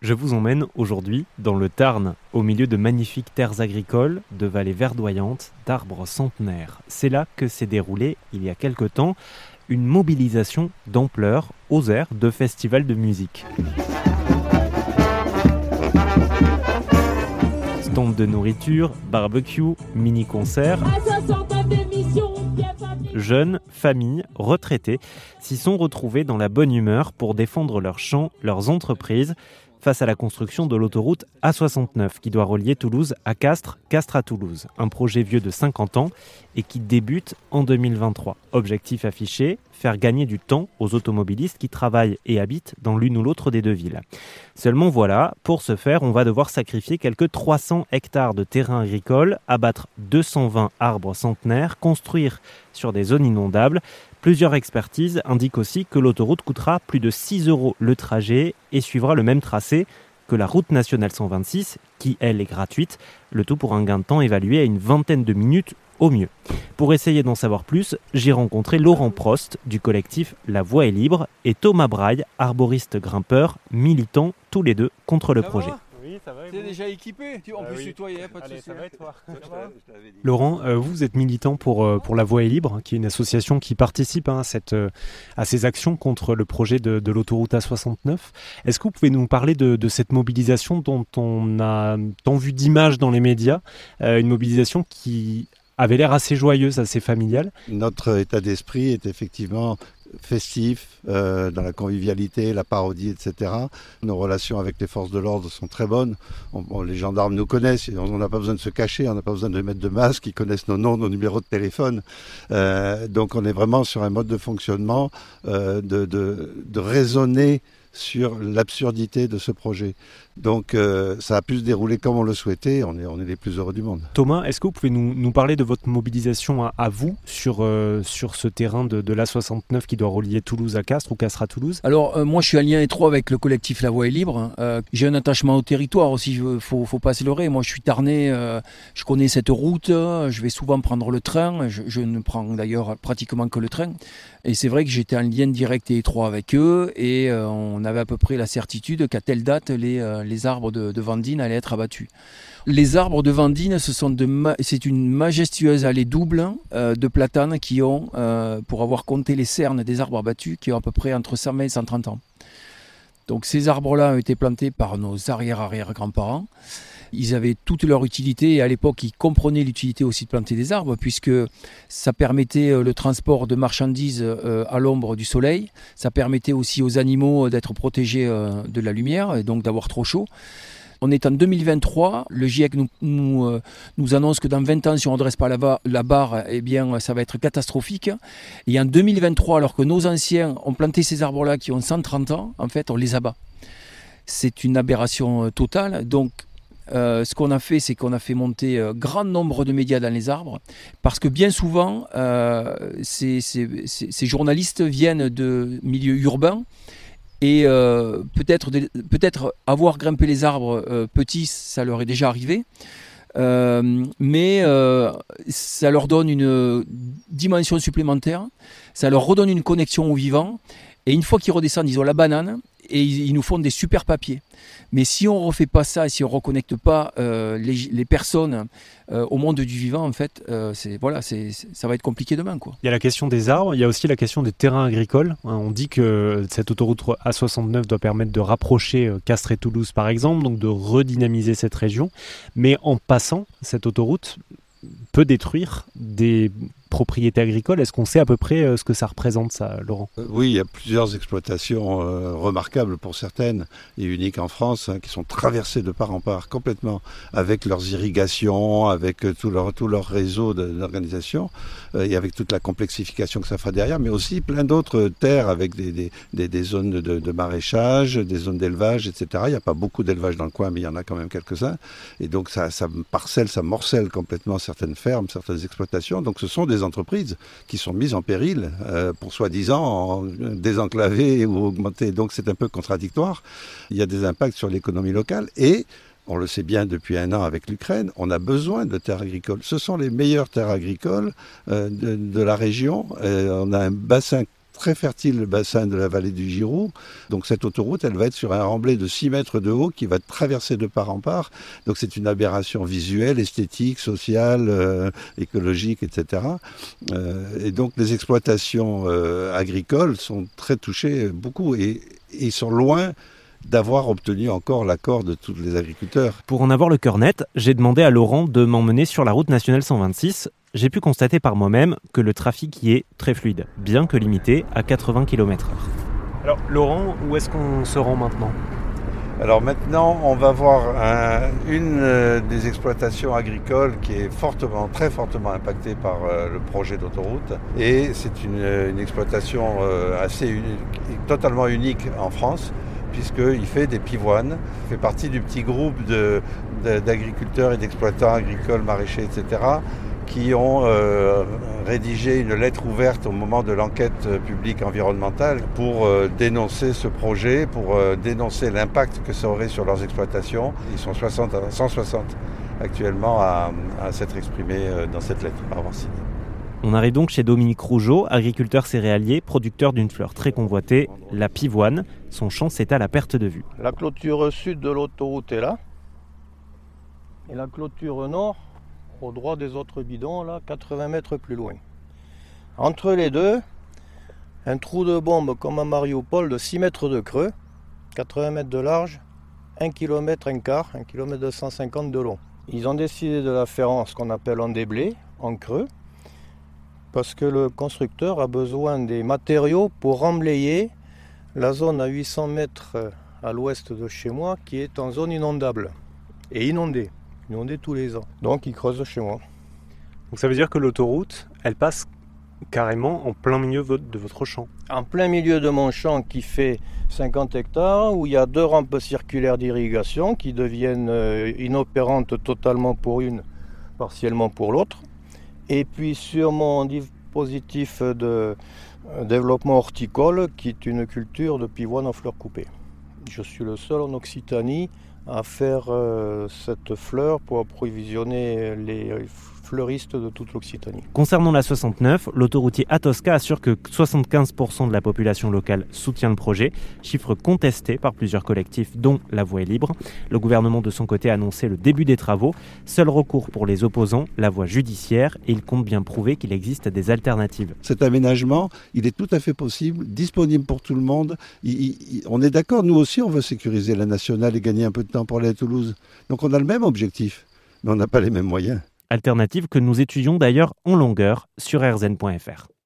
Je vous emmène aujourd'hui dans le Tarn, au milieu de magnifiques terres agricoles, de vallées verdoyantes, d'arbres centenaires. C'est là que s'est déroulée, il y a quelque temps, une mobilisation d'ampleur aux airs de festivals de musique. Stand de nourriture, barbecue, mini-concerts. Jeunes, familles, retraités s'y sont retrouvés dans la bonne humeur pour défendre leurs champs, leurs entreprises face à la construction de l'autoroute A69 qui doit relier Toulouse à Castres, Castres à Toulouse. Un projet vieux de 50 ans et qui débute en 2023. Objectif affiché, faire gagner du temps aux automobilistes qui travaillent et habitent dans l'une ou l'autre des deux villes. Seulement voilà, pour ce faire, on va devoir sacrifier quelques 300 hectares de terrain agricole, abattre 220 arbres centenaires, construire sur des zones inondables, Plusieurs expertises indiquent aussi que l'autoroute coûtera plus de 6 euros le trajet et suivra le même tracé que la route nationale 126, qui elle est gratuite, le tout pour un gain de temps évalué à une vingtaine de minutes au mieux. Pour essayer d'en savoir plus, j'ai rencontré Laurent Prost du collectif La Voie est libre et Thomas Braille, arboriste grimpeur, militant tous les deux contre le projet. T'es déjà équipé? On peut se tutoyer, pas de soucis. Laurent, euh, vous êtes militant pour, euh, pour La Voie est libre, qui est une association qui participe hein, à, cette, euh, à ces actions contre le projet de, de l'autoroute A69. Est-ce que vous pouvez nous parler de, de, cette mobilisation dont on a tant vu d'images dans les médias Une mobilisation qui avait l'air assez joyeuse, assez familiale? Notre état d'esprit est effectivement festif, euh, dans la convivialité, la parodie, etc. Nos relations avec les forces de l'ordre sont très bonnes. les gendarmes nous connaissent, on n'a pas besoin de se cacher, on n'a pas besoin de mettre de masque, ils connaissent nos noms, nos numéros de téléphone. Euh, donc on est vraiment sur un mode de fonctionnement euh, de, de, de raisonner sur l'absurdité de ce projet. Donc euh, ça a pu se dérouler comme on le souhaitait, on est, on est les plus heureux du monde. Thomas, est-ce que vous pouvez nous, nous, parler de votre mobilisation à, vous sur, euh, sur ce terrain de, de l'A69 qui doit relier Toulouse à Castres ou Castres à Toulouse? Alors euh, moi je suis en lien étroit avec le collectif La Voie est libre, j'ai un attachement au territoire aussi, il faut, faut pas se leurrer, moi je suis tarné, je connais cette route, je vais souvent prendre le train, je, je ne prends d'ailleurs pratiquement que le train, et c'est vrai que j'étais en lien direct et étroit avec eux, et on avait à peu près la certitude qu'à telle date les les arbres de, de, Vendine allaient être abattus. Les arbres de de c'est une majestueuse allée double euh, de platanes qui ont, euh, pour avoir compté les cernes des arbres abattus, qui ont à peu près entre 120 et 130 ans. Donc ces arbres-là ont été plantés par nos arrière-arrière-grands-parents. Ils avaient toute leur utilité et à l'époque ils comprenaient l'utilité aussi de planter des arbres puisque ça permettait euh, le transport de marchandises à l'ombre du soleil, ça permettait aussi aux animaux d'être protégés de la lumière et donc d'avoir trop chaud. On est en 2023, le GIEC euh, nous, annonce que dans 20 ans, si on ne redresse pas la, barre, eh ça va être catastrophique. Et en 2023, alors que nos anciens ont planté ces arbres-là qui ont 130 ans, en fait, on les abat. C'est une aberration euh, totale. Donc, euh, ce qu'on a fait, c'est qu'on a fait monter grand nombre de médias dans les arbres, parce que bien souvent, ces, journalistes viennent de milieux urbains et euh, peut-être avoir grimpé les arbres euh, petits, ça leur est déjà arrivé. Euh, mais ça leur donne une dimension supplémentaire, ça leur redonne une connexion au vivant. Et une fois qu'ils redescendent, ils ont la banane et ils, nous font des super papiers. Mais si on ne refait pas ça et si on ne reconnecte pas euh, les, personnes euh, au monde du vivant, en fait, euh, ça va être compliqué demain. Quoi. Il y a la question des arbres, il y a aussi la question des terrains agricoles. Hein, on dit que cette autoroute A69 doit permettre de rapprocher Castres et Toulouse, par exemple, donc de redynamiser cette région. Mais en passant cette autoroute, peut détruire des propriété agricole. Est-ce qu'on sait à peu près euh, ce que ça représente, ça, Laurent? Euh, Oui, il y a plusieurs exploitations euh, remarquables pour certaines et uniques en France, hein, qui sont traversées de part en part complètement avec leurs irrigations, avec tout leur, tout leur réseau d'organisation et avec toute la complexification que ça fera derrière, mais aussi plein d'autres terres avec des, des, des, des zones de, de, maraîchage, des zones d'élevage, etc. Il n'y a pas beaucoup d'élevage dans le coin, mais il y en a quand même quelques-uns. Et donc ça, ça parcelle, ça morcelle complètement certaines fermes, certaines exploitations. Donc ce sont des entreprises qui sont mises en péril euh, pour soi-disant désenclaver ou augmenter. Donc c'est un peu contradictoire. Il y a des impacts sur l'économie locale et on le sait bien depuis un an avec l'Ukraine, on a besoin de terres agricoles. Ce sont les meilleures terres agricoles euh, de, la région. Euh, on a un bassin très fertile le bassin de la vallée du Giroux. Donc cette autoroute, elle va être sur un remblai de 6 mètres de haut qui va traverser de part en part. Donc c'est une aberration visuelle, esthétique, sociale, euh, écologique, etc. Euh, et donc les exploitations euh, agricoles sont très touchées, beaucoup, et ils sont loin d'avoir obtenu encore l'accord de tous les agriculteurs. Pour en avoir le cœur net, j'ai demandé à Laurent de m'emmener sur la route nationale 126. J'ai pu constater par moi-même que le trafic y est très fluide, bien que limité à 80 km/h. Alors Laurent, où est-ce qu'on se rend maintenant? Alors maintenant, on va voir une euh, des exploitations agricoles qui est fortement, très fortement impactée par euh, le projet d'autoroute. Et c'est une, euh, exploitation assez unique, totalement unique en France puisqu'il fait des pivoines, il fait partie du petit groupe d'agriculteurs et d'exploitants agricoles, maraîchers, etc., qui ont euh, rédigé une lettre ouverte au moment de l'enquête publique environnementale pour euh, dénoncer ce projet, pour euh, dénoncer l'impact que ça aurait sur leurs exploitations. Ils sont 60, 160 actuellement à, s'être exprimés dans cette lettre, à avoir signé. On arrive donc chez Dominique Rougeau, agriculteur céréalier, producteur d'une fleur très convoitée, la pivoine. Son champ s'étale à perte de vue. La clôture sud de l'autoroute est là. Et la clôture nord, au droit des autres bidons, là, 80 mètres plus loin. Entre les deux, un trou de bombe comme à Mariupol de 6 mètres de creux, 80 mètres de large, 1 km un quart, 1 km 250 de long. Ils ont décidé de la faire en ce qu'on appelle en déblé, en creux, parce que le constructeur a besoin des matériaux pour remblayer la zone à 800 mètres à l'ouest de chez moi qui est en zone inondable et inondée, inondée tous les ans. Donc il creuse chez moi. Donc ça veut dire que l'autoroute, elle passe carrément en plein milieu de votre champ. En plein milieu de mon champ qui fait 50 hectares, où il y a deux rampes circulaires d'irrigation qui deviennent euh, inopérantes totalement pour une, partiellement pour l'autre. Et puis sur mon dispositif de euh, développement horticole, qui est une culture de pivoine en fleurs coupées. Je suis le seul en Occitanie à faire euh, cette fleur pour approvisionner les fleuriste de toute l'Occitanie. Concernant la 69, l'autoroutier Atosca assure que 75% de la population locale soutient le projet, chiffre contesté par plusieurs collectifs dont La Voie est libre. Le gouvernement de son côté a annoncé le début des travaux. Seul recours pour les opposants, la voie judiciaire, et il compte bien prouver qu'il existe des alternatives. Cet aménagement, il est tout à fait possible, disponible pour tout le monde. on est d'accord, nous aussi on veut sécuriser la nationale et gagner un peu de temps pour aller à Toulouse. Donc on a le même objectif, mais on n'a pas les mêmes moyens alternative que nous étudions d'ailleurs en longueur sur rzn.fr.